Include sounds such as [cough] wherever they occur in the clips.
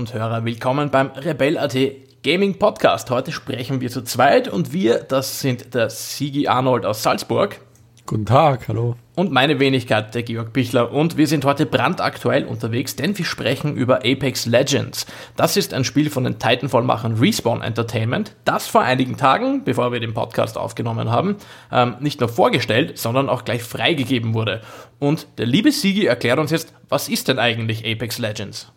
und Hörer, willkommen beim Rebell.at Gaming Podcast. Heute sprechen wir zu zweit und wir, das sind der Sigi Arnold aus Salzburg. Guten Tag, hallo. Und meine Wenigkeit, der Georg Bichler. Und wir sind heute brandaktuell unterwegs, denn wir sprechen über Apex Legends. Das ist ein Spiel von den Titanfall-Machern Respawn Entertainment, das vor einigen Tagen, bevor wir den Podcast aufgenommen haben, ähm, nicht nur vorgestellt, sondern auch gleich freigegeben wurde. Und der liebe Sigi erklärt uns jetzt, was ist denn eigentlich Apex Legends?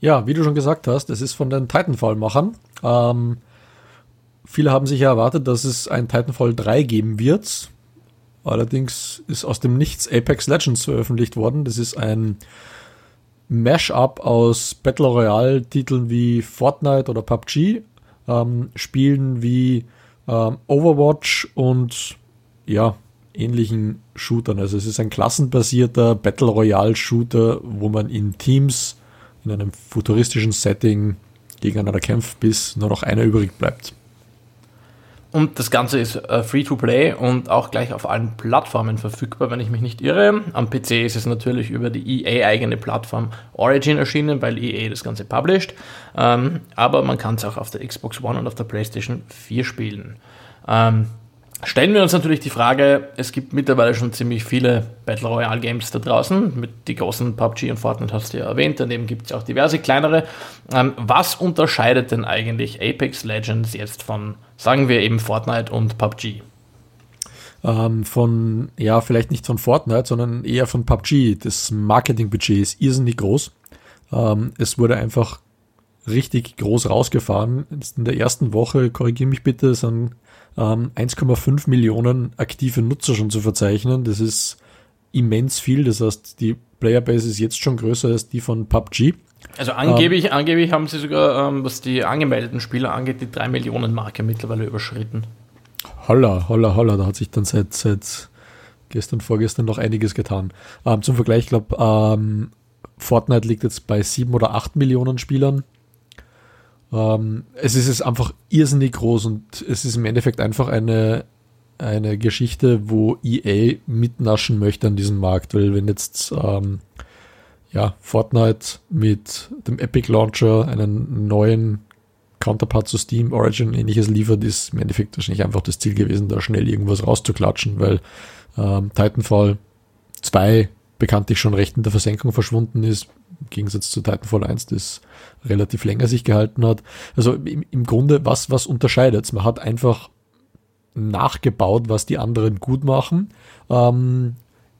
Ja, wie du schon gesagt hast, es ist von den Titanfall-Machern. Ähm, viele haben sich ja erwartet, dass es ein Titanfall 3 geben wird Allerdings ist aus dem Nichts Apex Legends veröffentlicht worden. Das ist ein Mash-up aus Battle Royale-Titeln wie Fortnite oder PUBG, ähm, Spielen wie ähm, Overwatch und ja, ähnlichen Shootern. Also es ist ein klassenbasierter Battle Royale-Shooter, wo man in Teams in einem futuristischen Setting gegeneinander kämpft, bis nur noch einer übrig bleibt. Und das Ganze ist äh, free to play und auch gleich auf allen Plattformen verfügbar, wenn ich mich nicht irre. Am PC ist es natürlich über die EA-eigene Plattform Origin erschienen, weil EA das Ganze published. Ähm, aber man kann es auch auf der Xbox One und auf der PlayStation 4 spielen. Ähm, stellen wir uns natürlich die Frage, es gibt mittlerweile schon ziemlich viele Battle Royale Games da draußen, mit die großen PUBG und Fortnite hast du ja erwähnt, daneben gibt es auch diverse kleinere. Ähm, was unterscheidet denn eigentlich Apex Legends jetzt von, sagen wir eben Fortnite und PUBG? Ähm, von, ja, vielleicht nicht von Fortnite, sondern eher von PUBG. Das Marketingbudget ist irrsinnig groß. Ähm, es wurde einfach richtig groß rausgefahren. In der ersten Woche, korrigiere mich bitte, sind ähm, 1,5 Millionen aktive Nutzer schon zu verzeichnen. Das ist immens viel. Das heißt, die Playerbase ist jetzt schon größer als die von PUBG. Also angeblich, ähm, angeblich haben sie sogar, ähm, was die angemeldeten Spieler angeht, die 3 Millionen Marke mittlerweile überschritten. Holla, holla, holla, da hat sich dann seit, seit gestern, vorgestern noch einiges getan. Ähm, zum Vergleich, ich glaube, ähm, Fortnite liegt jetzt bei 7 oder 8 Millionen Spielern. Ähm, es ist es einfach irrsinnig groß und es ist im Endeffekt einfach eine, eine Geschichte, wo EA mitnaschen möchte an diesem Markt, weil wenn jetzt ähm, ja, Fortnite mit dem Epic Launcher einen neuen Counterpart zu Steam, Origin ähnliches liefert, ist im Endeffekt wahrscheinlich einfach das Ziel gewesen, da schnell irgendwas rauszuklatschen, weil ähm, Titanfall 2 bekanntlich schon recht in der Versenkung verschwunden ist, im Gegensatz zu Titanfall 1, das relativ länger sich gehalten hat. Also im, im Grunde, was, was unterscheidet Man hat einfach nachgebaut, was die anderen gut machen, ähm,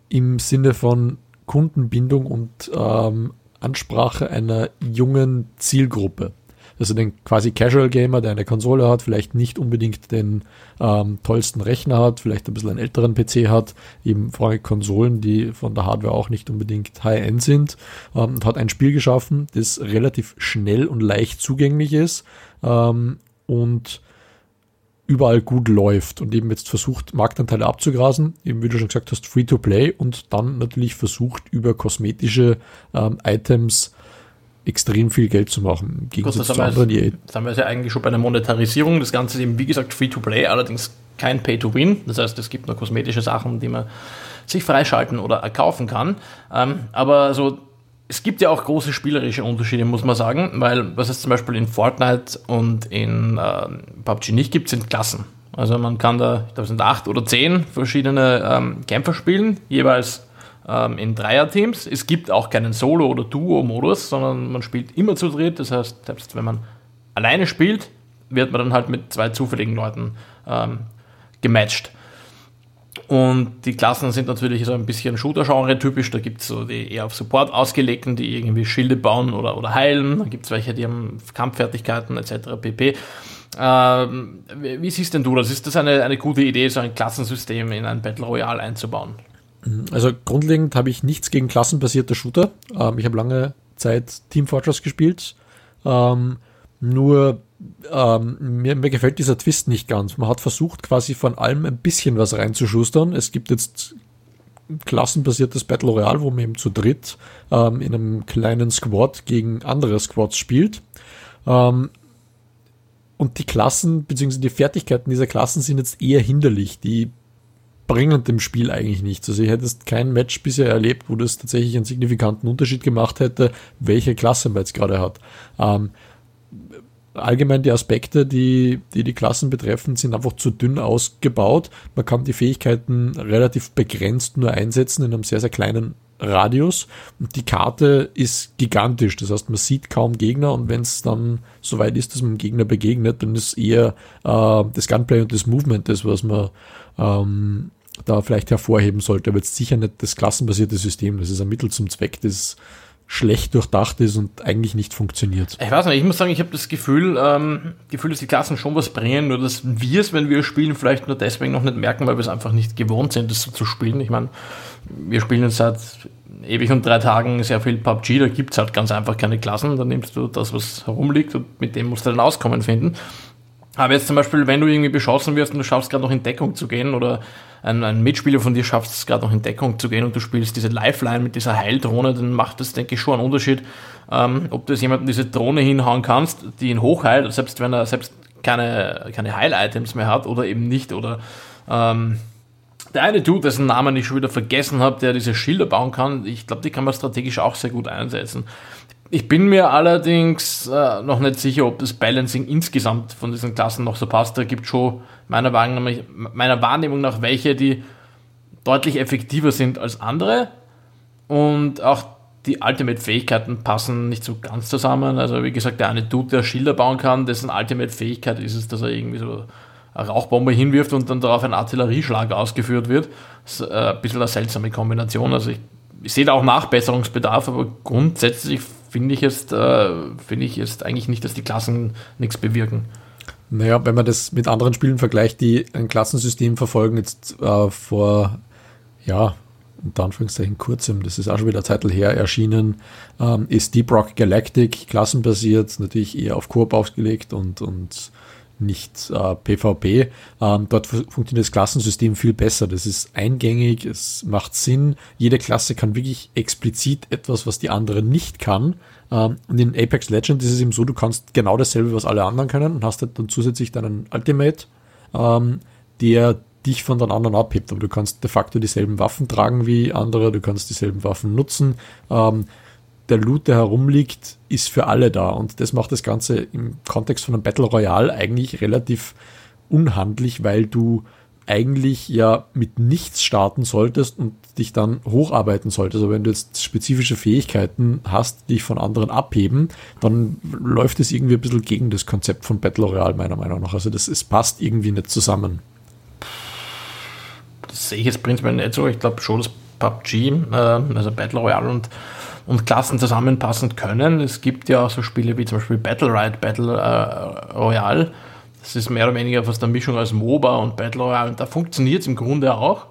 im Sinne von Kundenbindung und ähm, Ansprache einer jungen Zielgruppe also den quasi Casual Gamer, der eine Konsole hat, vielleicht nicht unbedingt den ähm, tollsten Rechner hat, vielleicht ein bisschen einen älteren PC hat, eben vorrangig Konsolen, die von der Hardware auch nicht unbedingt High-End sind, ähm, und hat ein Spiel geschaffen, das relativ schnell und leicht zugänglich ist ähm, und überall gut läuft und eben jetzt versucht, Marktanteile abzugrasen, eben wie du schon gesagt hast, Free-to-Play und dann natürlich versucht, über kosmetische ähm, Items extrem viel Geld zu machen. Im Gegensatz Gut, das, haben wir, jetzt, das haben wir ja eigentlich schon bei der Monetarisierung. Das Ganze ist eben, wie gesagt, Free-to-Play, allerdings kein Pay-to-Win. Das heißt, es gibt nur kosmetische Sachen, die man sich freischalten oder erkaufen kann. Ähm, aber so, es gibt ja auch große spielerische Unterschiede, muss man sagen, weil was es zum Beispiel in Fortnite und in äh, PUBG nicht gibt, sind Klassen. Also man kann da, ich glaube, es sind acht oder zehn verschiedene ähm, Kämpfer spielen, jeweils ähm, in Dreierteams. Es gibt auch keinen Solo- oder Duo-Modus, sondern man spielt immer zu dritt. Das heißt, selbst wenn man alleine spielt, wird man dann halt mit zwei zufälligen Leuten ähm, gematcht. Und die Klassen sind natürlich so ein bisschen Shooter-Genre typisch. Da gibt es so die eher auf Support ausgelegten, die irgendwie Schilde bauen oder, oder heilen. Dann gibt es welche, die haben Kampffertigkeiten etc. pp. Ähm, wie siehst denn du das? Ist das eine, eine gute Idee, so ein Klassensystem in ein Battle Royale einzubauen? Also grundlegend habe ich nichts gegen klassenbasierte Shooter. Ähm, ich habe lange Zeit Team Fortress gespielt. Ähm, nur ähm, mir, mir, gefällt dieser Twist nicht ganz. Man hat versucht, quasi von allem ein bisschen was reinzuschustern. Es gibt jetzt klassenbasiertes Battle Royale, wo man eben zu dritt ähm, in einem kleinen Squad gegen andere Squads spielt. Ähm, und die Klassen bzw. die Fertigkeiten dieser Klassen sind jetzt eher hinderlich. Die bringen dem Spiel eigentlich nichts. Also ich hättest kein Match bisher erlebt, wo das tatsächlich einen signifikanten Unterschied gemacht hätte, welche Klasse man jetzt gerade hat. Ähm, allgemein die Aspekte, die, die die Klassen betreffen, sind einfach zu dünn ausgebaut. Man kann die Fähigkeiten relativ begrenzt nur einsetzen in einem sehr, sehr kleinen Radius und die Karte ist gigantisch. Das heißt, man sieht kaum Gegner und wenn es dann soweit ist, dass man dem Gegner begegnet, dann ist eher äh, das Gunplay und das Movement das, was man ähm, da vielleicht hervorheben sollte. Aber jetzt sicher nicht das klassenbasierte System. Das ist ein Mittel zum Zweck, das schlecht durchdacht ist und eigentlich nicht funktioniert. Ich weiß nicht, ich muss sagen, ich habe das Gefühl, ähm, Gefühl, dass die Klassen schon was bringen, nur dass wir es, wenn wir spielen, vielleicht nur deswegen noch nicht merken, weil wir es einfach nicht gewohnt sind, das so zu spielen. Ich meine, wir spielen seit ewig und drei Tagen sehr viel PUBG, da gibt es halt ganz einfach keine Klassen, da nimmst du das, was herumliegt und mit dem musst du dann Auskommen finden. Aber jetzt zum Beispiel, wenn du irgendwie beschossen wirst und du schaffst gerade noch in Deckung zu gehen oder ein, ein Mitspieler von dir schafft es gerade noch in Deckung zu gehen und du spielst diese Lifeline mit dieser Heildrohne, dann macht das, denke ich, schon einen Unterschied, ähm, ob du jetzt jemanden diese Drohne hinhauen kannst, die ihn hochheilt, selbst wenn er selbst keine, keine Heil-Items mehr hat oder eben nicht. Oder ähm, der eine Dude, dessen Namen ich schon wieder vergessen habe, der diese Schilder bauen kann, ich glaube, die kann man strategisch auch sehr gut einsetzen. Ich bin mir allerdings äh, noch nicht sicher, ob das Balancing insgesamt von diesen Klassen noch so passt. Da gibt es schon meiner Wahrnehmung, meiner Wahrnehmung nach welche, die deutlich effektiver sind als andere. Und auch die Ultimate-Fähigkeiten passen nicht so ganz zusammen. Also wie gesagt, der eine Dude, der Schilder bauen kann, dessen Ultimate-Fähigkeit ist es, dass er irgendwie so eine Rauchbombe hinwirft und dann darauf ein Artillerieschlag ausgeführt wird. Das ist äh, ein bisschen eine seltsame Kombination. Also ich, ich sehe da auch Nachbesserungsbedarf, aber grundsätzlich finde ich jetzt, äh, finde ich jetzt eigentlich nicht, dass die Klassen nichts bewirken. Naja, wenn man das mit anderen Spielen vergleicht, die ein Klassensystem verfolgen, jetzt äh, vor, ja, unter Anführungszeichen kurzem, das ist auch schon wieder Zeit her erschienen, ähm, ist Deep Rock Galactic klassenbasiert, natürlich eher auf Koop ausgelegt und, und nicht äh, PvP. Ähm, dort funktioniert das Klassensystem viel besser. Das ist eingängig, es macht Sinn. Jede Klasse kann wirklich explizit etwas, was die andere nicht kann. Ähm, und in Apex Legends ist es eben so, du kannst genau dasselbe, was alle anderen können und hast halt dann zusätzlich deinen Ultimate, ähm, der dich von den anderen abhebt. Aber du kannst de facto dieselben Waffen tragen wie andere, du kannst dieselben Waffen nutzen. Ähm, der Loot, der herumliegt, ist für alle da. Und das macht das Ganze im Kontext von einem Battle Royale eigentlich relativ unhandlich, weil du eigentlich ja mit nichts starten solltest und dich dann hocharbeiten solltest. Also wenn du jetzt spezifische Fähigkeiten hast, die dich von anderen abheben, dann läuft es irgendwie ein bisschen gegen das Konzept von Battle Royale meiner Meinung nach. Also das es passt irgendwie nicht zusammen. Das sehe ich jetzt prinzipiell nicht so. Ich glaube schon, dass PUBG, äh, also Battle Royale und und Klassen zusammenpassen können. Es gibt ja auch so Spiele wie zum Beispiel Battle Ride, Battle äh, Royale. Das ist mehr oder weniger fast eine Mischung aus MOBA und Battle Royale. Und da funktioniert es im Grunde auch.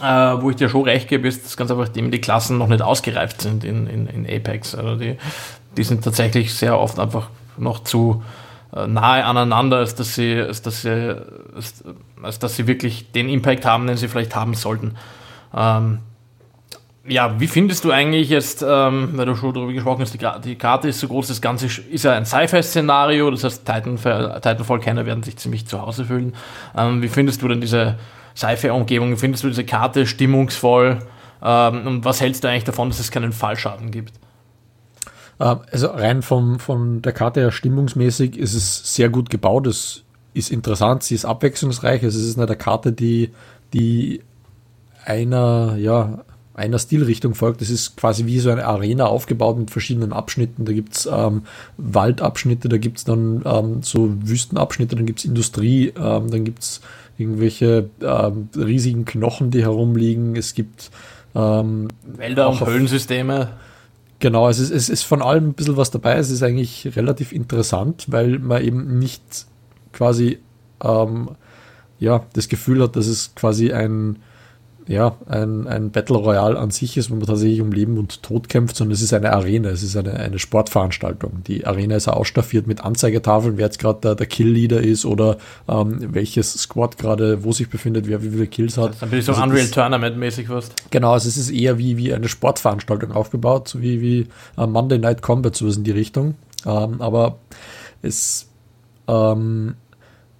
Äh, wo ich dir schon recht gebe, ist das ganz einfach, dem die Klassen noch nicht ausgereift sind in, in, in Apex. Also die, die sind tatsächlich sehr oft einfach noch zu äh, nahe aneinander, als dass sie, als dass sie, als, als dass sie wirklich den Impact haben, den sie vielleicht haben sollten. Ähm, ja, wie findest du eigentlich jetzt, ähm, weil du schon darüber gesprochen hast, die, die, Karte ist so groß, das Ganze ist ja ein Sci-Fi-Szenario, das heißt, Titanfall-Kenner werden sich ziemlich zu Hause fühlen. Ähm, wie findest du denn diese Sci-Fi-Umgebung? Findest du diese Karte stimmungsvoll? Ähm, und was hältst du eigentlich davon, dass es keinen Fallschaden gibt? Ähm, also rein vom, von der Karte her stimmungsmäßig ist es sehr gut gebaut. Es ist interessant, sie ist abwechslungsreich. Also es ist eine Karte, die, die einer, ja, einer Stilrichtung folgt. Das ist quasi wie so eine Arena aufgebaut mit verschiedenen Abschnitten. Da gibt's ähm, Waldabschnitte, da gibt's dann ähm, so Wüstenabschnitte, dann gibt's Industrie, ähm, dann gibt's irgendwelche ähm, riesigen Knochen, die herumliegen. Es gibt ähm, Wälder und Höhlensysteme. Genau, es ist, es ist von allem ein bisschen was dabei. Es ist eigentlich relativ interessant, weil man eben nicht quasi ähm, ja, das Gefühl hat, dass es quasi ein ja, ein, ein Battle Royale an sich ist, wo man tatsächlich um Leben und Tod kämpft, sondern es ist eine Arena, es ist eine, eine Sportveranstaltung. Die Arena ist ausstaffiert mit Anzeigetafeln, wer jetzt gerade der, der Kill-Leader ist oder ähm, welches Squad gerade wo sich befindet, wer wie viele Kills hat. Dann bin ich so also Unreal Tournament-mäßig was. Genau, also es ist eher wie, wie eine Sportveranstaltung aufgebaut, so wie, wie äh, Monday Night Combat, so ist in die Richtung. Ähm, aber es, ähm,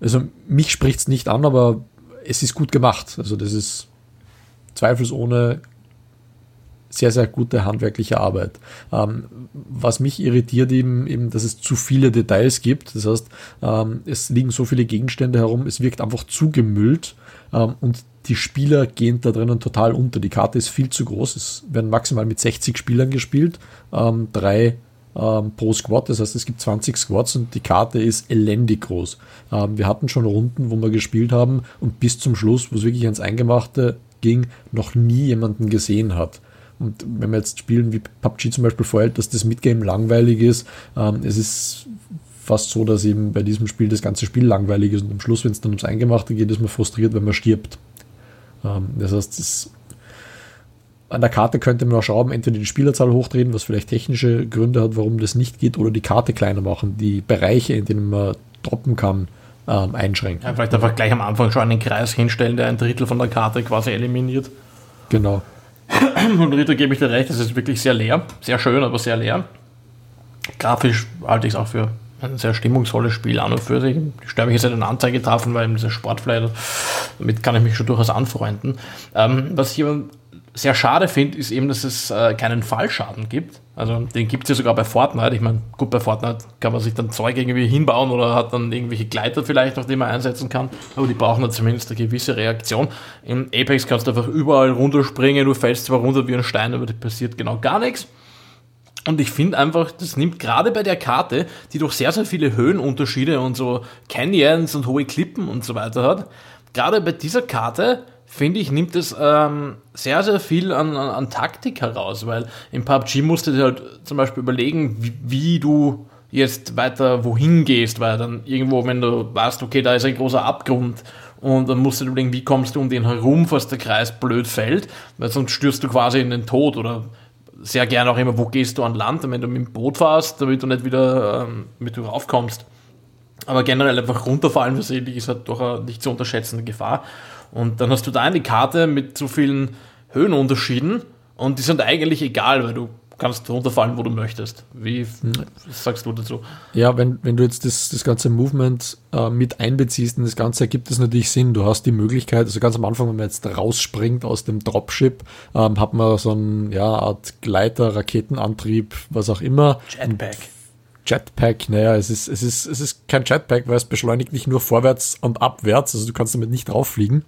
also mich spricht es nicht an, aber es ist gut gemacht. Also das ist zweifelsohne sehr, sehr gute handwerkliche Arbeit. Ähm, was mich irritiert eben, eben, dass es zu viele Details gibt. Das heißt, ähm, es liegen so viele Gegenstände herum, es wirkt einfach zugemüllt ähm, und die Spieler gehen da drinnen total unter. Die Karte ist viel zu groß. Es werden maximal mit 60 Spielern gespielt, ähm, drei ähm, pro Squad. Das heißt, es gibt 20 Squads und die Karte ist elendig groß. Ähm, wir hatten schon Runden, wo wir gespielt haben und bis zum Schluss, wo es wirklich ans Eingemachte ging, noch nie jemanden gesehen hat. Und wenn wir jetzt spielen wie PUBG zum Beispiel vorhält, dass das Midgame langweilig ist, ähm, es ist fast so, dass eben bei diesem Spiel das ganze Spiel langweilig ist und am Schluss, wenn es dann ums Eingemachte geht, ist man frustriert, wenn man stirbt. Ähm, das heißt, das an der Karte könnte man auch schrauben, entweder die Spielerzahl hochdrehen, was vielleicht technische Gründe hat, warum das nicht geht, oder die Karte kleiner machen, die Bereiche, in denen man droppen kann, ähm, einschränken. Ja, vielleicht einfach gleich am Anfang schon einen Kreis hinstellen, der ein Drittel von der Karte quasi eliminiert. Genau. Und Ritter gebe ich dir recht, es ist wirklich sehr leer, sehr schön, aber sehr leer. Grafisch halte ich es auch für ein sehr stimmungsvolles Spiel an und für sich. Die sterbe ich jetzt in Anzeigetafeln, weil dieser Sportfly, damit kann ich mich schon durchaus anfreunden. Ähm, was ich aber sehr schade finde, ist eben, dass es äh, keinen Fallschaden gibt. Also den gibt es ja sogar bei Fortnite. Ich meine, gut, bei Fortnite kann man sich dann Zeug irgendwie hinbauen oder hat dann irgendwelche Gleiter vielleicht, auf die man einsetzen kann. Aber die brauchen dann zumindest eine gewisse Reaktion. In Apex kannst du einfach überall runterspringen, du fällst zwar runter wie ein Stein, aber da passiert genau gar nichts. Und ich finde einfach, das nimmt gerade bei der Karte, die doch sehr, sehr viele Höhenunterschiede und so Canyons und hohe Klippen und so weiter hat, gerade bei dieser Karte, finde ich, nimmt es ähm, sehr, sehr viel an, an, an, Taktik heraus, weil im PUBG musst du dir halt zum Beispiel überlegen, wie, wie du jetzt weiter wohin gehst, weil dann irgendwo, wenn du weißt, okay, da ist ein großer Abgrund und dann musst du dir überlegen, wie kommst du um den herum, falls der Kreis blöd fällt, weil sonst stürzt du quasi in den Tod oder sehr gerne auch immer, wo gehst du an Land, wenn du mit dem Boot fährst, damit du nicht wieder, ähm, damit du raufkommst. Aber generell einfach runterfallen versehentlich ist halt doch eine nicht zu unterschätzende Gefahr. Und dann hast du da eine Karte mit so vielen Höhenunterschieden und die sind eigentlich egal, weil du kannst runterfallen, wo du möchtest. Wie was sagst du dazu? Ja, wenn, wenn du jetzt das, das ganze Movement äh, mit einbeziehst in das Ganze, ergibt es natürlich Sinn. Du hast die Möglichkeit, also ganz am Anfang, wenn man jetzt rausspringt aus dem Dropship, ähm, hat man so eine ja, Art Gleiter, Raketenantrieb, was auch immer. Jetpack. Jetpack, naja, es ist, es ist, es ist kein Jetpack, weil es beschleunigt nicht nur vorwärts und abwärts, also du kannst damit nicht rauffliegen.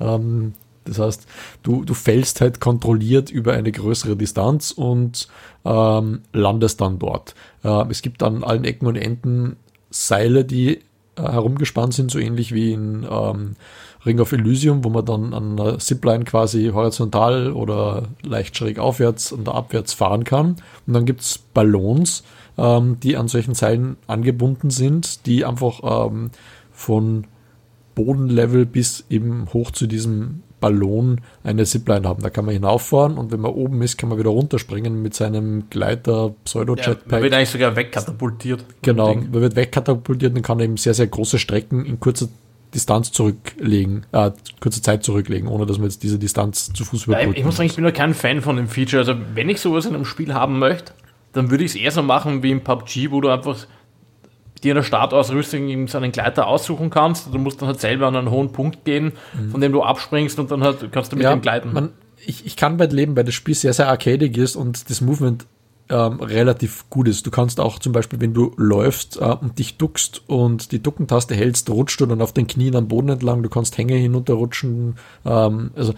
Ähm, das heißt, du, du fällst halt kontrolliert über eine größere Distanz und ähm, landest dann dort. Äh, es gibt an allen Ecken und Enden Seile, die äh, herumgespannt sind, so ähnlich wie in ähm, Ring of Elysium, wo man dann an einer Zipline quasi horizontal oder leicht schräg aufwärts und abwärts fahren kann. Und dann gibt es Ballons, ähm, die an solchen Seilen angebunden sind, die einfach ähm, von Bodenlevel bis eben hoch zu diesem Ballon eine Zipline haben. Da kann man hinauffahren und wenn man oben ist, kann man wieder runterspringen mit seinem Gleiter Pseudo-Jetpack. Ja, man wird eigentlich sogar wegkatapultiert. Genau, man wird wegkatapultiert und kann eben sehr, sehr große Strecken in kurzer Distanz zurücklegen, äh, kurze Zeit zurücklegen, ohne dass man jetzt diese Distanz zu Fuß überbrücken ja, Ich muss sagen, ich bin nur kein Fan von dem Feature. Also wenn ich sowas in einem Spiel haben möchte, dann würde ich es eher so machen wie im PUBG, wo du einfach dir in der Startausrüstung eben so einen Gleiter aussuchen kannst. Du musst dann halt selber an einen hohen Punkt gehen, mhm. von dem du abspringst und dann halt kannst du mit ja, dem gleiten. Man, ich, ich kann bald leben, weil das Spiel sehr, sehr arcadig ist und das Movement ähm, relativ gut ist. Du kannst auch zum Beispiel, wenn du läufst äh, und dich duckst und die Duckentaste hältst, rutscht du dann auf den Knien am Boden entlang, du kannst Hänge hinunterrutschen. Ähm, also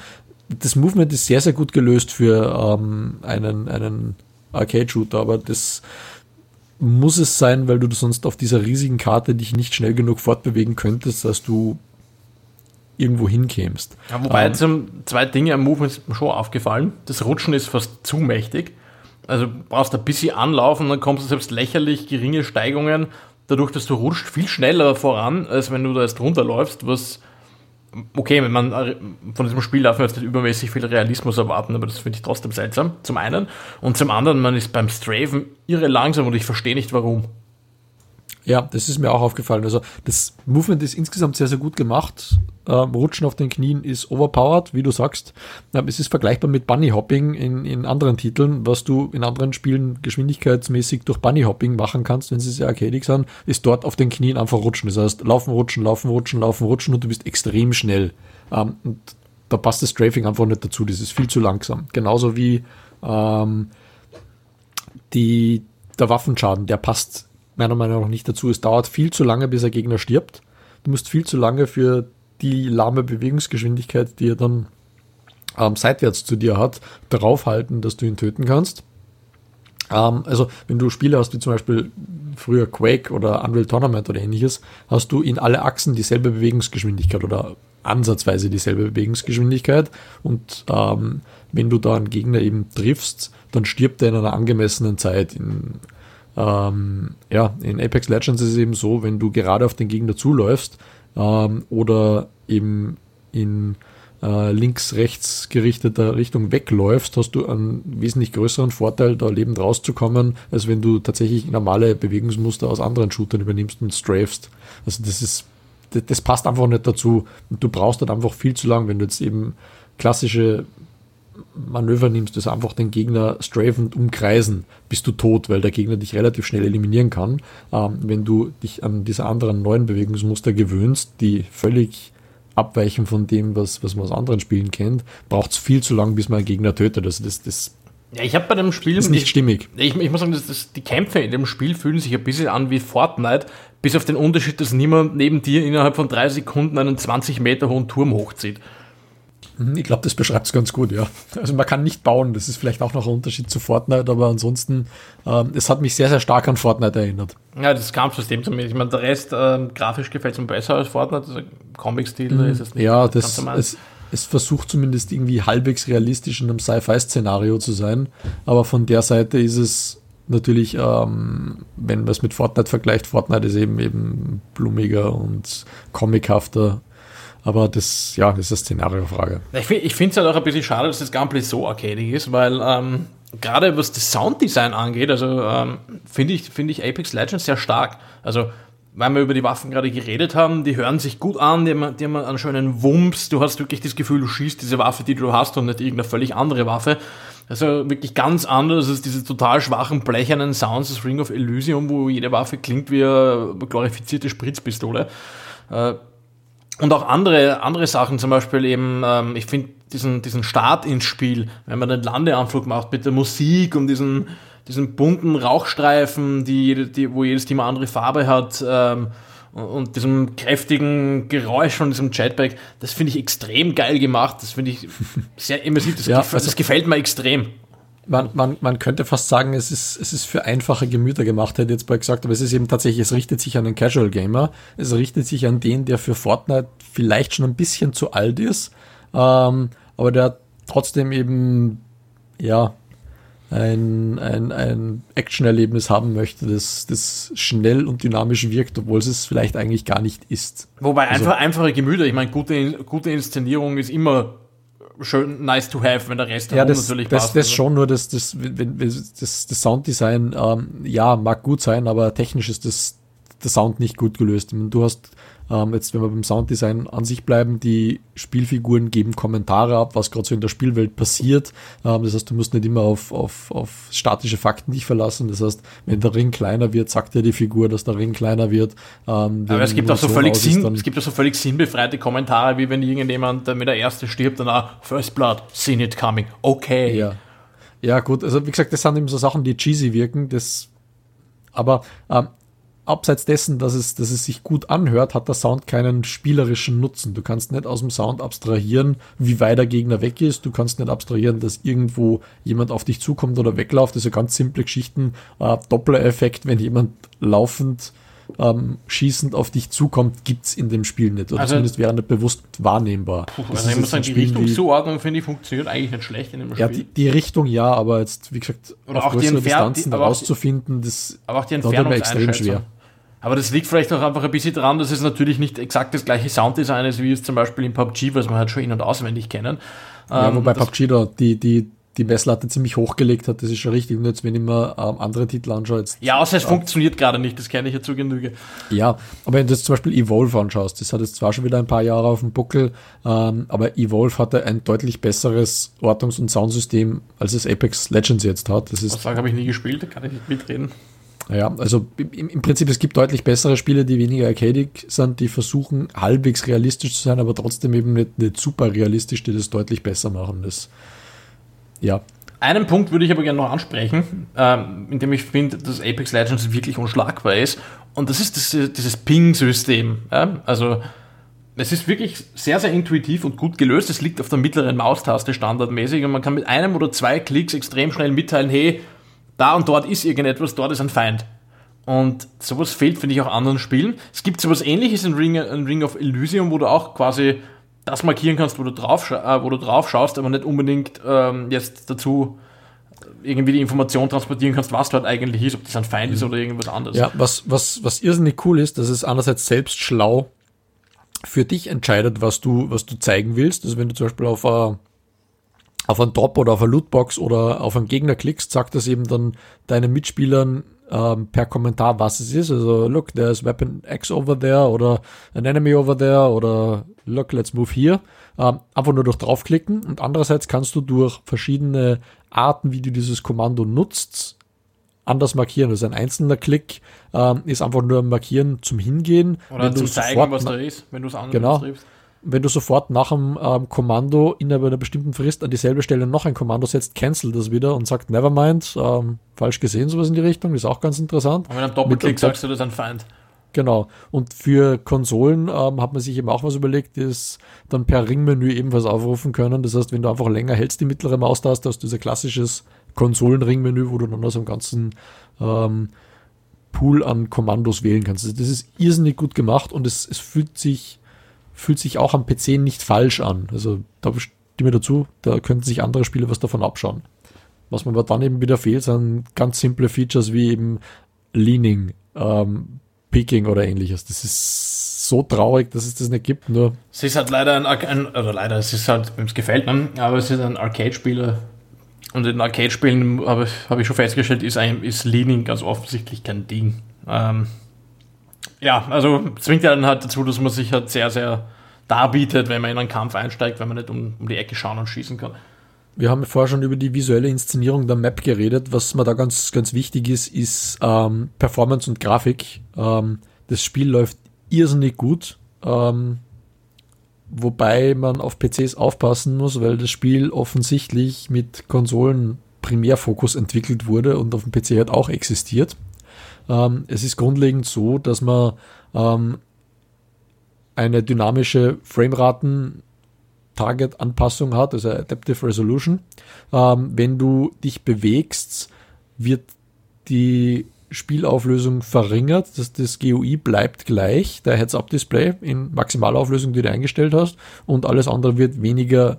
das Movement ist sehr, sehr gut gelöst für ähm, einen, einen Arcade-Shooter, aber das muss es sein, weil du sonst auf dieser riesigen Karte dich nicht schnell genug fortbewegen könntest, dass du irgendwo hinkämst. Ja, wobei ähm, zum, zwei Dinge am Movement ist mir schon aufgefallen. Das Rutschen ist fast zu mächtig. Also brauchst ein bisschen anlaufen, dann kommst du selbst lächerlich geringe Steigungen dadurch, dass du rutscht, viel schneller voran, als wenn du da erst runterläufst, was okay, man äh, von diesem Spiel darf man jetzt nicht übermäßig viel Realismus erwarten, aber das finde ich trotzdem seltsam, zum einen. Und zum anderen, man ist beim Strafen irre langsam und ich verstehe nicht warum. Ja, das ist mir auch aufgefallen. Also das Movement ist insgesamt sehr, sehr gut gemacht. Ähm, Rutschen auf den Knien ist overpowered, wie du sagst. Ähm, es ist vergleichbar mit Bunny Hopping in, in anderen Titeln, was du in anderen Spielen geschwindigkeitsmäßig durch Bunny Hopping machen kannst, wenn sie sehr arcadic sind, ist dort auf den Knien einfach rutschen. Das heißt, laufen, rutschen, laufen, rutschen, laufen, rutschen und du bist extrem schnell. Ähm, und da passt das Strafing einfach nicht dazu. Das ist viel zu langsam. Genauso wie ähm, die, der Waffenschaden, der passt meiner Meinung nach nicht dazu. Es dauert viel zu lange, bis der Gegner stirbt. Du musst viel zu lange für die lahme Bewegungsgeschwindigkeit, die er dann ähm, seitwärts zu dir hat, darauf halten, dass du ihn töten kannst. Ähm, also, wenn du Spiele hast, wie zum Beispiel früher Quake oder Unreal Tournament oder ähnliches, hast du in alle Achsen dieselbe Bewegungsgeschwindigkeit oder ansatzweise dieselbe Bewegungsgeschwindigkeit. Und ähm, wenn du da einen Gegner eben triffst, dann stirbt er in einer angemessenen Zeit. In ähm, ja, in Apex Legends ist es eben so, wenn du gerade auf den Gegner zuläufst ähm, oder eben in äh, links, rechts gerichteter Richtung wegläufst, hast du einen wesentlich größeren Vorteil, da lebend rauszukommen, als wenn du tatsächlich normale Bewegungsmuster aus anderen Shootern übernimmst und strafst. Also das ist, das, passt einfach nicht dazu. Du brauchst dann einfach viel zu lang, wenn du jetzt eben klassische Manöver nimmst, das einfach den Gegner strafend umkreisen, bist du tot, weil der Gegner dich relativ schnell eliminieren kann. Ähm, wenn du dich an diese anderen neuen Bewegungsmuster gewöhnst, die völlig abweichen von dem, was, was man aus anderen Spielen kennt, braucht es viel zu lang, bis man einen Gegner tötet. Also das, das ja, ich habe bei dem Spiel. Ist nicht stimmig. Ich, ich muss sagen, dass, dass die Kämpfe in dem Spiel fühlen sich ein bisschen an wie Fortnite, bis auf den Unterschied, dass niemand neben dir innerhalb von drei Sekunden einen 20 Meter hohen Turm hochzieht. Mhm, ich glaube, das beschreibt es ganz gut, ja. Also man kann nicht bauen, das ist vielleicht auch noch ein Unterschied zu Fortnite, aber ansonsten, ähm, es hat mich sehr, sehr stark an Fortnite erinnert. Ja, das Kampfsystem zumindest. Ich meine, der Rest ähm, grafisch gefällt mir besser als Fortnite, also Comic-Stil mhm. ist es nicht. Ja, das, es, es versucht zumindest irgendwie halbwegs realistisch in einem Sci-Fi-Szenario zu sein, aber von der Seite ist es natürlich, ähm, wenn man es mit Fortnite vergleicht, Fortnite ist eben eben blumiger und comichafter aber das, ja, das ist eine Szenariofrage. Ich finde es halt auch ein bisschen schade, dass das Gameplay so arcadig ist, weil ähm, gerade was das Sounddesign angeht, also ähm, finde ich, find ich Apex Legends sehr stark. Also, weil wir über die Waffen gerade geredet haben, die hören sich gut an, die haben, die haben einen schönen Wumms, du hast wirklich das Gefühl, du schießt diese Waffe, die du hast und nicht irgendeine völlig andere Waffe. Also wirklich ganz anders als diese total schwachen, blechernen Sounds des Ring of Elysium, wo jede Waffe klingt wie eine glorifizierte Spritzpistole. Äh, und auch andere, andere Sachen, zum Beispiel eben, ähm, ich finde diesen, diesen Start ins Spiel, wenn man den Landeanflug macht mit der Musik und diesen, diesen bunten Rauchstreifen, die, die, wo jedes Team eine andere Farbe hat, ähm, und, und diesem kräftigen Geräusch von diesem Jetpack, das finde ich extrem geil gemacht. Das finde ich [laughs] sehr immersiv. Das, ja, gef also das gefällt mir extrem man, man, man könnte fast sagen, es ist, es ist für einfache Gemüter gemacht, hätte jetzt bald gesagt, aber es ist eben tatsächlich, es richtet sich an den Casual Gamer. Es richtet sich an den, der für Fortnite vielleicht schon ein bisschen zu alt ist, ähm, aber der trotzdem eben, ja, ein, ein, ein Action-Erlebnis haben möchte, das, das schnell und dynamisch wirkt, obwohl es es vielleicht eigentlich gar nicht ist. Wobei also, einfach einfache Gemüter, ich meine, gute, gute Inszenierung ist immer schön nice to have, wenn der Rest ja, das, natürlich das, passt. Das, das schon nur, das, das, wenn, das, das Sounddesign, ähm, ja, mag gut sein, aber technisch ist das, der Sound nicht gut gelöst. Du hast ähm, jetzt, wenn wir beim Sounddesign an sich bleiben, die Spielfiguren geben Kommentare ab, was gerade so in der Spielwelt passiert. Ähm, das heißt, du musst nicht immer auf, auf, auf statische Fakten dich verlassen. Das heißt, wenn der Ring kleiner wird, sagt dir die Figur, dass der Ring kleiner wird. Ähm, Aber es gibt auch so völlig Sinn, es gibt auch so völlig sinnbefreite Kommentare, wie wenn irgendjemand mit der Erste stirbt, dann ah, First Blood, seen it coming, okay. Ja. Ja, gut, also wie gesagt, das sind eben so Sachen, die cheesy wirken, das aber ähm, abseits dessen, dass es, dass es sich gut anhört, hat der Sound keinen spielerischen Nutzen. Du kannst nicht aus dem Sound abstrahieren, wie weit der Gegner weg ist. Du kannst nicht abstrahieren, dass irgendwo jemand auf dich zukommt oder wegläuft. Das sind ganz simple Geschichten. Äh, Doppler-Effekt, wenn jemand laufend ähm, schießend auf dich zukommt, gibt es in dem Spiel nicht. Oder also, zumindest wäre nicht bewusst wahrnehmbar. Puh, also ich muss sagen, die Richtungszuordnung finde ich funktioniert eigentlich nicht schlecht in dem Spiel. Ja, die, die Richtung ja, aber jetzt, wie gesagt, oder auf größere Distanzen herauszufinden, das aber auch die extrem schwer. Aber das liegt vielleicht auch einfach ein bisschen daran, dass es natürlich nicht exakt das gleiche Sounddesign ist, wie es zum Beispiel in PUBG, was wir halt schon in- und auswendig kennen. Ja, ähm, wobei PUBG da die, die die Messlatte ziemlich hochgelegt hat, das ist schon richtig. Und jetzt, wenn ich mir ähm, andere Titel anschaue, jetzt. Ja, außer es äh, funktioniert gerade nicht, das kenne ich ja zu Genüge. Ja, aber wenn du jetzt zum Beispiel Evolve anschaust, das hat jetzt zwar schon wieder ein paar Jahre auf dem Buckel, ähm, aber Evolve hatte ein deutlich besseres Ortungs- und Soundsystem, als es Apex Legends jetzt hat. Das ist. Was sagen, habe ich nie gespielt, da kann ich nicht mitreden. Ja, also im, im, Prinzip, es gibt deutlich bessere Spiele, die weniger arcadig sind, die versuchen halbwegs realistisch zu sein, aber trotzdem eben nicht, nicht super realistisch, die das deutlich besser machen. Das, ja. Einen Punkt würde ich aber gerne noch ansprechen, ähm, in dem ich finde, dass Apex Legends wirklich unschlagbar ist. Und das ist das, dieses Ping-System. Ja? Also, es ist wirklich sehr, sehr intuitiv und gut gelöst. Es liegt auf der mittleren Maustaste standardmäßig und man kann mit einem oder zwei Klicks extrem schnell mitteilen, hey, da und dort ist irgendetwas, dort ist ein Feind. Und sowas fehlt, finde ich, auch anderen Spielen. Es gibt sowas ähnliches in Ring, in Ring of Elysium, wo du auch quasi das markieren kannst, wo du drauf, äh, wo du drauf schaust, aber nicht unbedingt ähm, jetzt dazu irgendwie die Information transportieren kannst, was dort eigentlich ist, ob das ein Feind ist oder irgendwas anderes. Ja, was, was, was irrsinnig cool ist, dass es einerseits selbst schlau für dich entscheidet, was du, was du zeigen willst. Also wenn du zum Beispiel auf eine auf einen Drop oder auf eine Lootbox oder auf einen Gegner klickst, sagt das eben dann deinen Mitspielern ähm, per Kommentar, was es ist. Also, look, there's Weapon X over there oder an Enemy over there oder look, let's move here. Ähm, einfach nur durch draufklicken und andererseits kannst du durch verschiedene Arten, wie du dieses Kommando nutzt, anders markieren. Also ein einzelner Klick ähm, ist einfach nur Markieren zum Hingehen. Oder zum zeigen, was da ist, wenn du es anders genau. Triffst wenn du sofort nach dem ähm, Kommando innerhalb einer bestimmten Frist an dieselbe Stelle noch ein Kommando setzt, cancel das wieder und sagt Nevermind, ähm, falsch gesehen, sowas in die Richtung, ist auch ganz interessant. Und wenn du Doppelklick sagst du, das ein Feind. Genau. Und für Konsolen ähm, hat man sich eben auch was überlegt, ist dann per Ringmenü ebenfalls aufrufen können. Das heißt, wenn du einfach länger hältst die mittlere Maustaste, hast du dieser klassisches Konsolenringmenü, wo du dann aus dem ganzen ähm, Pool an Kommandos wählen kannst. Das ist irrsinnig gut gemacht und es, es fühlt sich fühlt sich auch am PC nicht falsch an. Also da stimme dazu, da könnten sich andere Spiele was davon abschauen. Was mir aber dann eben wieder fehlt, sind ganz simple Features wie eben Leaning, ähm, Picking oder ähnliches. Das ist so traurig, dass es das nicht gibt. Nur es ist halt leider ein, ein oder leider, es ist halt, es gefällt mir, aber es ist ein Arcade-Spieler. Und in Arcade-Spielen habe ich, hab ich schon festgestellt, ist, ein, ist Leaning ganz offensichtlich kein Ding. Ähm, ja, also zwingt ja dann halt dazu, dass man sich halt sehr, sehr darbietet, wenn man in einen Kampf einsteigt, wenn man nicht um, um die Ecke schauen und schießen kann. Wir haben vorher schon über die visuelle Inszenierung der Map geredet. Was mir da ganz, ganz wichtig ist, ist ähm, Performance und Grafik. Ähm, das Spiel läuft irrsinnig gut. Ähm, wobei man auf PCs aufpassen muss, weil das Spiel offensichtlich mit Konsolen Primärfokus entwickelt wurde und auf dem PC halt auch existiert. Ähm, es ist grundlegend so, dass man ähm, eine dynamische Frameraten Target-Anpassung hat, also Adaptive Resolution. Ähm, wenn du dich bewegst, wird die Spielauflösung verringert. Das, das GUI bleibt gleich, der Heads-Up-Display in Maximalauflösung, die du eingestellt hast, und alles andere wird weniger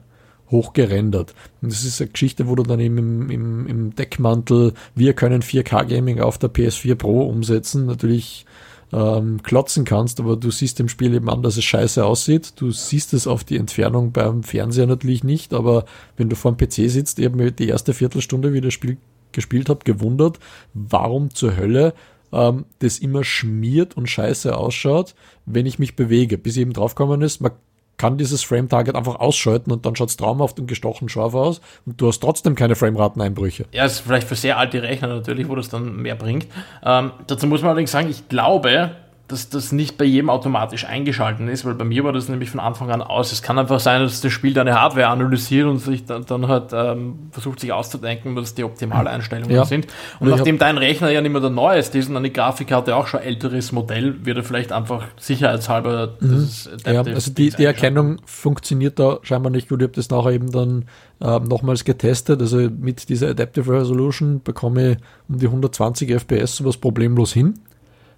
hoch gerendert. Und das ist eine Geschichte, wo du dann eben im, im, im Deckmantel, wir können 4K-Gaming auf der PS4 Pro umsetzen, natürlich ähm, klotzen kannst, aber du siehst im Spiel eben an, dass es scheiße aussieht. Du siehst es auf die Entfernung beim Fernseher natürlich nicht, aber wenn du vor dem PC sitzt, eben die erste Viertelstunde, wie das Spiel gespielt habe, gewundert, warum zur Hölle ähm, das immer schmiert und scheiße ausschaut, wenn ich mich bewege. Bis eben draufgekommen ist, man kann dieses Frame-Target einfach ausschalten und dann schaut es traumhaft und gestochen scharf aus und du hast trotzdem keine Framerateneinbrüche. Ja, ist vielleicht für sehr alte Rechner natürlich, wo das dann mehr bringt. Ähm, dazu muss man allerdings sagen, ich glaube, dass das nicht bei jedem automatisch eingeschalten ist, weil bei mir war das nämlich von Anfang an aus. Es kann einfach sein, dass das Spiel deine Hardware analysiert und sich dann, dann halt ähm, versucht, sich auszudenken, was die optimale Einstellungen ja. sind. Und, und nachdem dein Rechner ja nicht mehr der neueste ist und eine Grafikkarte auch schon älteres Modell, wird er vielleicht einfach sicherheitshalber mhm. Ja, also die, die Erkennung funktioniert da scheinbar nicht gut. Ich habe das nachher eben dann ähm, nochmals getestet. Also mit dieser Adaptive Resolution bekomme ich um die 120 FPS sowas problemlos hin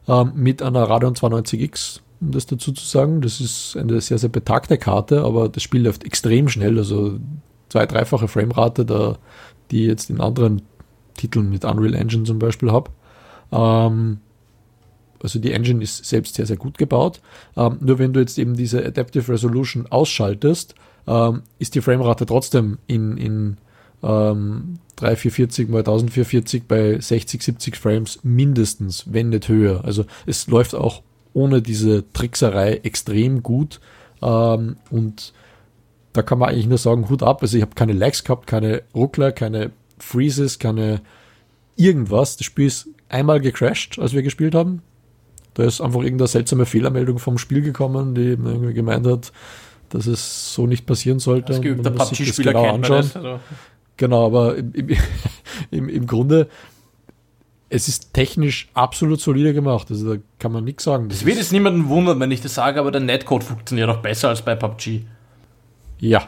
ähm, mit einer Radeon 290X, um das dazu zu sagen. Das ist eine sehr, sehr betagte Karte, aber das Spiel läuft extrem schnell, also zwei-, dreifache Framerate, da, die jetzt in anderen Titeln mit Unreal Engine zum Beispiel habe. Ähm, also die Engine ist selbst sehr, sehr gut gebaut. Ähm, nur wenn du jetzt eben diese Adaptive Resolution ausschaltest, ähm, ist die Framerate trotzdem in, in ähm, 3440 mal 1440 bei 60, 70 Frames mindestens, wenn nicht höher. Also es läuft auch ohne diese Trickserei extrem gut ähm, und da kann man eigentlich nur sagen, Hut ab. Also ich habe keine Lags gehabt, keine Ruckler, keine Freezes, keine irgendwas. Das Spiel ist einmal gecrashed, als wir gespielt haben. Da ist einfach irgendeine seltsame Fehlermeldung vom Spiel gekommen, die irgendwie gemeint hat, dass es so nicht passieren sollte. Das geübter PUBG-Spieler genau kennt anschauen. Das, also. Genau, aber im, [laughs] im, im, Grunde, es ist technisch absolut solide gemacht. Also da kann man nichts sagen. Es wird jetzt niemanden wundern, wenn ich das sage, aber der Netcode funktioniert auch besser als bei PUBG. Ja.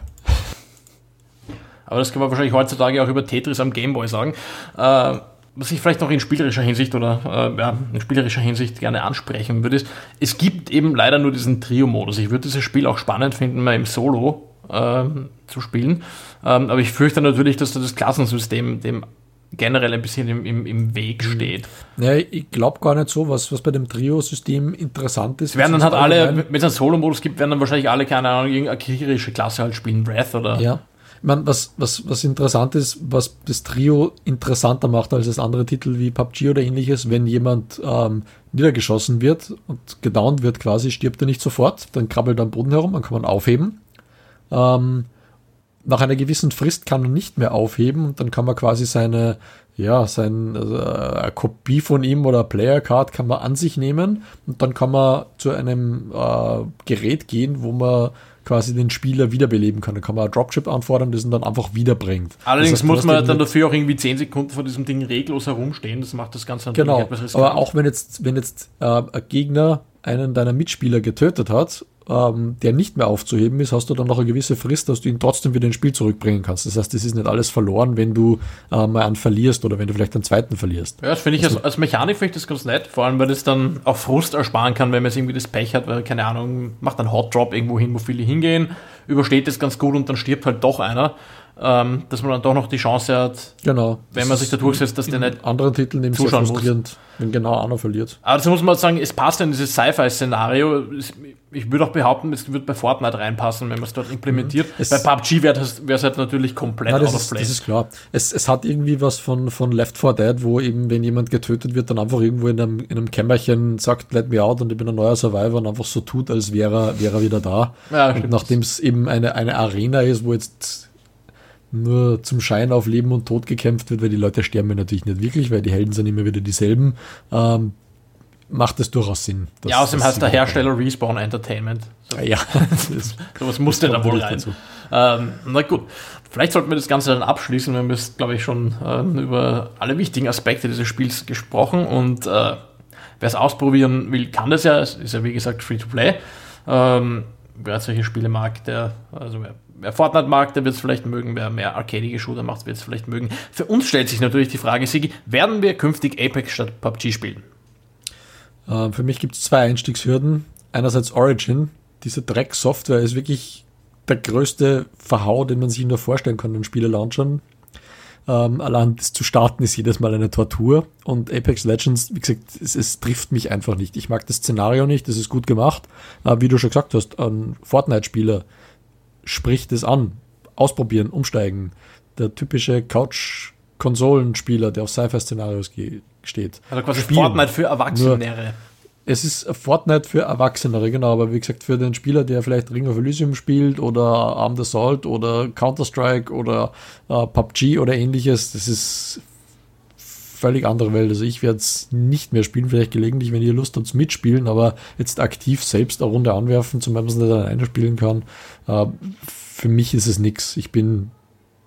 Aber das kann man wahrscheinlich heutzutage auch über Tetris am Gameboy sagen. Äh, was ich vielleicht noch in spielerischer Hinsicht oder äh, ja, in spielerischer Hinsicht gerne ansprechen würde, ist, es gibt eben leider nur diesen Trio-Modus. Ich würde dieses Spiel auch spannend finden, mal im Solo äh, zu spielen. Ähm, aber ich fürchte natürlich, dass das Klassensystem dem generell ein bisschen im, im, im Weg mhm. steht. Ja, ich glaube gar nicht so, was, was bei dem Trio-System interessant ist. Es werden dann halt alle, wenn es einen Solo-Modus gibt, werden dann wahrscheinlich alle, keine Ahnung, irgendeine kriegerische Klasse halt spielen, Breath oder. Ja, meine, was, was, was interessant ist, was das Trio interessanter macht als das andere Titel wie PUBG oder ähnliches, wenn jemand ähm, niedergeschossen wird und gedownt wird quasi, stirbt er nicht sofort, dann krabbelt er am Boden herum, dann kann man aufheben. Ähm, nach einer gewissen Frist kann man nicht mehr aufheben und dann kann man quasi seine, ja, sein, also eine Kopie von ihm oder Player Card kann man an sich nehmen und dann kann man zu einem äh, Gerät gehen, wo man quasi den Spieler wiederbeleben kann. Da kann man Dropship anfordern, das ihn dann einfach wiederbringt. Allerdings das heißt, muss man dann dafür auch irgendwie 10 Sekunden vor diesem Ding reglos herumstehen. Das macht das Ganze natürlich genau. etwas riskant. Aber auch wenn jetzt, wenn jetzt äh, ein Gegner einen deiner Mitspieler getötet hat ähm, der nicht mehr aufzuheben ist, hast du dann noch eine gewisse Frist, dass du ihn trotzdem wieder ins Spiel zurückbringen kannst. Das heißt, es ist nicht alles verloren, wenn du äh, mal einen verlierst oder wenn du vielleicht einen zweiten verlierst. Ja, das finde ich als, als Mechanik finde ich das ganz nett, vor allem weil es dann auch Frust ersparen kann, wenn man jetzt irgendwie das Pech hat, weil, keine Ahnung, macht einen Hot Drop irgendwo hin, wo viele hingehen, übersteht es ganz gut und dann stirbt halt doch einer ähm, dass man dann doch noch die Chance hat, genau. wenn man sich da durchsetzt, dass der nicht anderen Titeln eben sehr frustrierend, muss. wenn genau einer verliert. Aber dazu muss man sagen, es passt in dieses Sci-Fi-Szenario. Ich würde auch behaupten, es wird bei Fortnite reinpassen, wenn man es dort implementiert. Mhm. bei PUBG wäre es halt natürlich komplett das out of place. Das ist klar. Es, es hat irgendwie was von, von Left 4 Dead, wo eben, wenn jemand getötet wird, dann einfach irgendwo in einem, in einem Kämmerchen sagt, let me out und ich bin ein neuer Survivor und einfach so tut, als wäre er, wäre er wieder da. Ja, und nachdem es eben eine, eine Arena ist, wo jetzt nur zum Schein auf Leben und Tod gekämpft wird, weil die Leute sterben ja natürlich nicht wirklich, weil die Helden sind immer wieder dieselben, ähm, macht es durchaus Sinn. Ja, außerdem heißt der Hersteller Respawn Entertainment. So. Ja, [laughs] sowas musste da wohl rein. Ähm, na gut, vielleicht sollten wir das Ganze dann abschließen. Wir haben jetzt, glaube ich, schon ähm, über alle wichtigen Aspekte dieses Spiels gesprochen und äh, wer es ausprobieren will, kann das ja. Es ist ja, wie gesagt, free to play. Ähm, wer solche Spiele mag, der, also wer wer Fortnite mag, der wird es vielleicht mögen. Wer mehr arcadige Shooter macht, wird es vielleicht mögen. Für uns stellt sich natürlich die Frage, Sigi, werden wir künftig Apex statt PUBG spielen? Äh, für mich gibt es zwei Einstiegshürden. Einerseits Origin. Diese Dreck-Software ist wirklich der größte Verhau, den man sich nur vorstellen kann in Spiele-Launchern. Ähm, allein das zu starten ist jedes Mal eine Tortur. Und Apex Legends, wie gesagt, es, es trifft mich einfach nicht. Ich mag das Szenario nicht, das ist gut gemacht. Äh, wie du schon gesagt hast, ein Fortnite-Spieler spricht es an. Ausprobieren, umsteigen. Der typische Couch-Konsolenspieler, der auf Sci-Fi-Szenarios steht. Also quasi Spielen. Fortnite für Erwachsene. Nur, es ist Fortnite für Erwachsenere, genau, aber wie gesagt, für den Spieler, der vielleicht Ring of Elysium spielt oder Armed Assault oder Counter-Strike oder äh, PUBG oder ähnliches, das ist völlig andere Welt. Also ich werde es nicht mehr spielen, vielleicht gelegentlich, wenn ihr Lust habt, mitspielen, aber jetzt aktiv selbst eine Runde anwerfen, zum Beispiel, dass man nicht alleine spielen kann, äh, für mich ist es nichts. Ich bin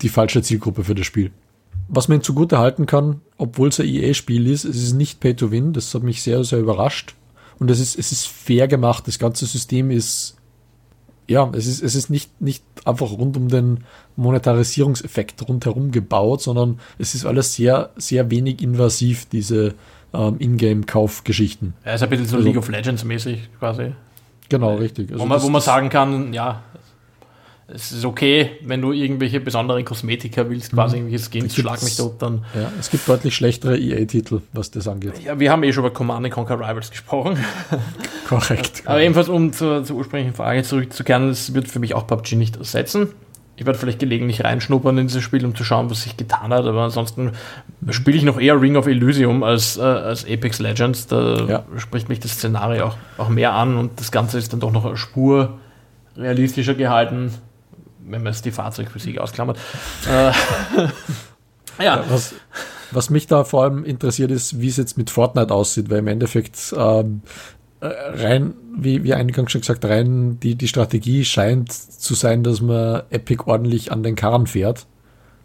die falsche Zielgruppe für das Spiel. Was man zugute halten kann, obwohl es ein EA-Spiel ist, es ist nicht Pay to Win, das hat mich sehr, sehr überrascht. Und es ist, es ist fair gemacht, das ganze System ist ja, es ist, es ist nicht, nicht einfach rund um den Monetarisierungseffekt rundherum gebaut, sondern es ist alles sehr, sehr wenig invasiv, diese ähm, Ingame-Kaufgeschichten. Ja, ist ein bisschen so also, League of Legends mäßig quasi. Genau, richtig. Also wo, man, wo man sagen kann, ja, es ist okay, wenn du irgendwelche besonderen Kosmetika willst, quasi mhm. irgendwelche Skins, schlag mich dort dann. Ja, es gibt deutlich schlechtere EA-Titel, was das angeht. Ja, wir haben eh schon über Command Conquer Rivals gesprochen. [laughs] Korrekt. Aber ebenfalls, um zur, zur ursprünglichen Frage zurückzukehren, es wird für mich auch PUBG nicht ersetzen. ich werde vielleicht gelegentlich reinschnuppern in dieses Spiel, um zu schauen, was sich getan hat, aber ansonsten spiele ich noch eher Ring of Elysium als, äh, als Apex Legends. Da ja. spricht mich das Szenario auch, auch mehr an und das Ganze ist dann doch noch eine Spur realistischer gehalten, wenn man jetzt die Fahrzeugphysik ausklammert. äh, [laughs] ja. Was, was mich da vor allem interessiert ist, wie es jetzt mit Fortnite aussieht, weil im Endeffekt ähm, äh, rein, wie, wie eingangs schon gesagt, rein die, die Strategie scheint zu sein, dass man Epic ordentlich an den Karren fährt.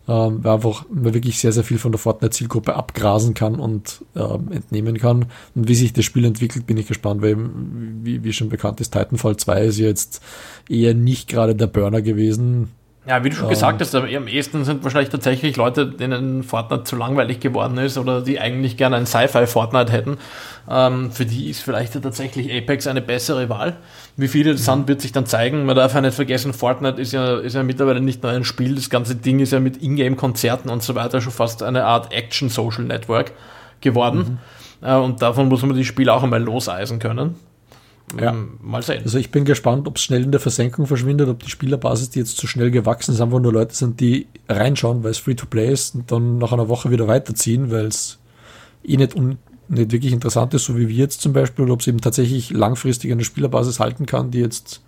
Ähm, weil einfach man wirklich sehr, sehr viel von der Fortnite-Zielgruppe abgrasen kann und ähm, entnehmen kann. Und wie sich das Spiel entwickelt, bin ich gespannt, weil, wie, wie schon bekannt ist, Titanfall 2 ist jetzt eher nicht gerade der Burner gewesen. Ja, wie du schon ähm, gesagt hast, am ehesten sind wahrscheinlich tatsächlich Leute, denen Fortnite zu langweilig geworden ist oder die eigentlich gerne ein Sci-Fi-Fortnite hätten. Ähm, für die ist vielleicht tatsächlich Apex eine bessere Wahl. Wie viele das sind, wird sich dann zeigen. Man darf ja nicht vergessen, Fortnite ist ja, ist ja mittlerweile nicht nur ein Spiel, das ganze Ding ist ja mit Ingame-Konzerten und so weiter schon fast eine Art Action-Social-Network geworden. Mhm. Äh, und davon muss man die Spiele auch einmal loseisen können. Ja. Ähm, mal sehen. Also ich bin gespannt, ob es schnell in der Versenkung verschwindet, ob die Spielerbasis, die jetzt zu schnell gewachsen ist, einfach nur Leute sind, die reinschauen, weil es Free-to-Play ist und dann nach einer Woche wieder weiterziehen, weil es eh nicht, un nicht wirklich interessant ist, so wie wir jetzt zum Beispiel, oder ob es eben tatsächlich langfristig eine Spielerbasis halten kann, die jetzt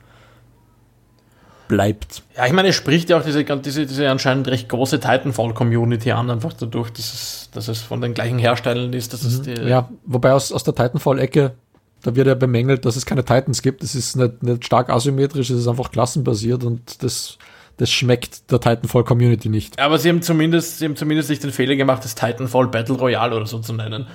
bleibt. Ja, ich meine, es spricht ja auch diese, diese, diese anscheinend recht große Titanfall-Community an, einfach dadurch, dass es, dass es von den gleichen Herstellern ist. Dass mhm. es die ja, wobei aus, aus der Titanfall-Ecke da wird ja bemängelt, dass es keine Titans gibt. Das ist nicht, nicht stark asymmetrisch, es ist einfach klassenbasiert und das, das schmeckt der Titanfall-Community nicht. Aber sie haben zumindest, sie haben zumindest nicht den Fehler gemacht, das Titanfall Battle Royale oder so zu nennen.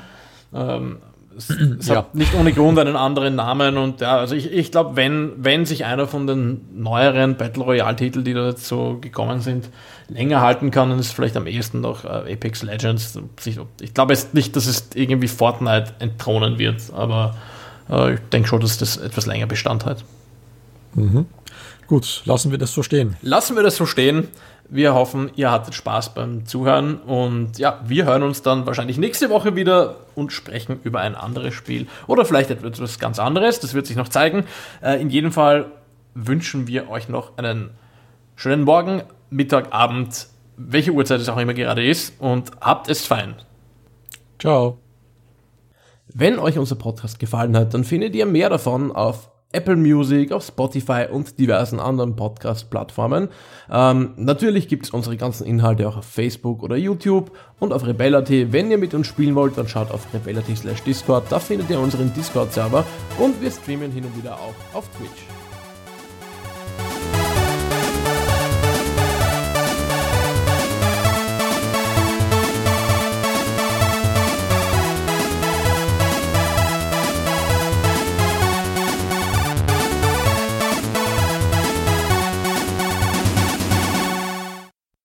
Ähm, es, es ja. hat nicht ohne Grund einen anderen Namen und ja, also ich, ich glaube, wenn, wenn sich einer von den neueren Battle Royale-Titeln, die da jetzt so gekommen sind, länger halten kann, dann ist vielleicht am ehesten noch äh, Apex Legends. Ich glaube jetzt nicht, dass es irgendwie Fortnite entthronen wird, aber ich denke schon, dass das etwas länger Bestand hat. Mhm. Gut, lassen wir das so stehen. Lassen wir das so stehen. Wir hoffen, ihr hattet Spaß beim Zuhören und ja, wir hören uns dann wahrscheinlich nächste Woche wieder und sprechen über ein anderes Spiel oder vielleicht etwas ganz anderes. Das wird sich noch zeigen. Äh, in jedem Fall wünschen wir euch noch einen schönen Morgen, Mittag, Abend, welche Uhrzeit es auch immer gerade ist und habt es fein. Ciao. Wenn euch unser Podcast gefallen hat, dann findet ihr mehr davon auf Apple Music, auf Spotify und diversen anderen Podcast-Plattformen. Ähm, natürlich gibt es unsere ganzen Inhalte auch auf Facebook oder YouTube und auf Rebella.at. Wenn ihr mit uns spielen wollt, dann schaut auf rebella.t slash Discord. Da findet ihr unseren Discord-Server und wir streamen hin und wieder auch auf Twitch.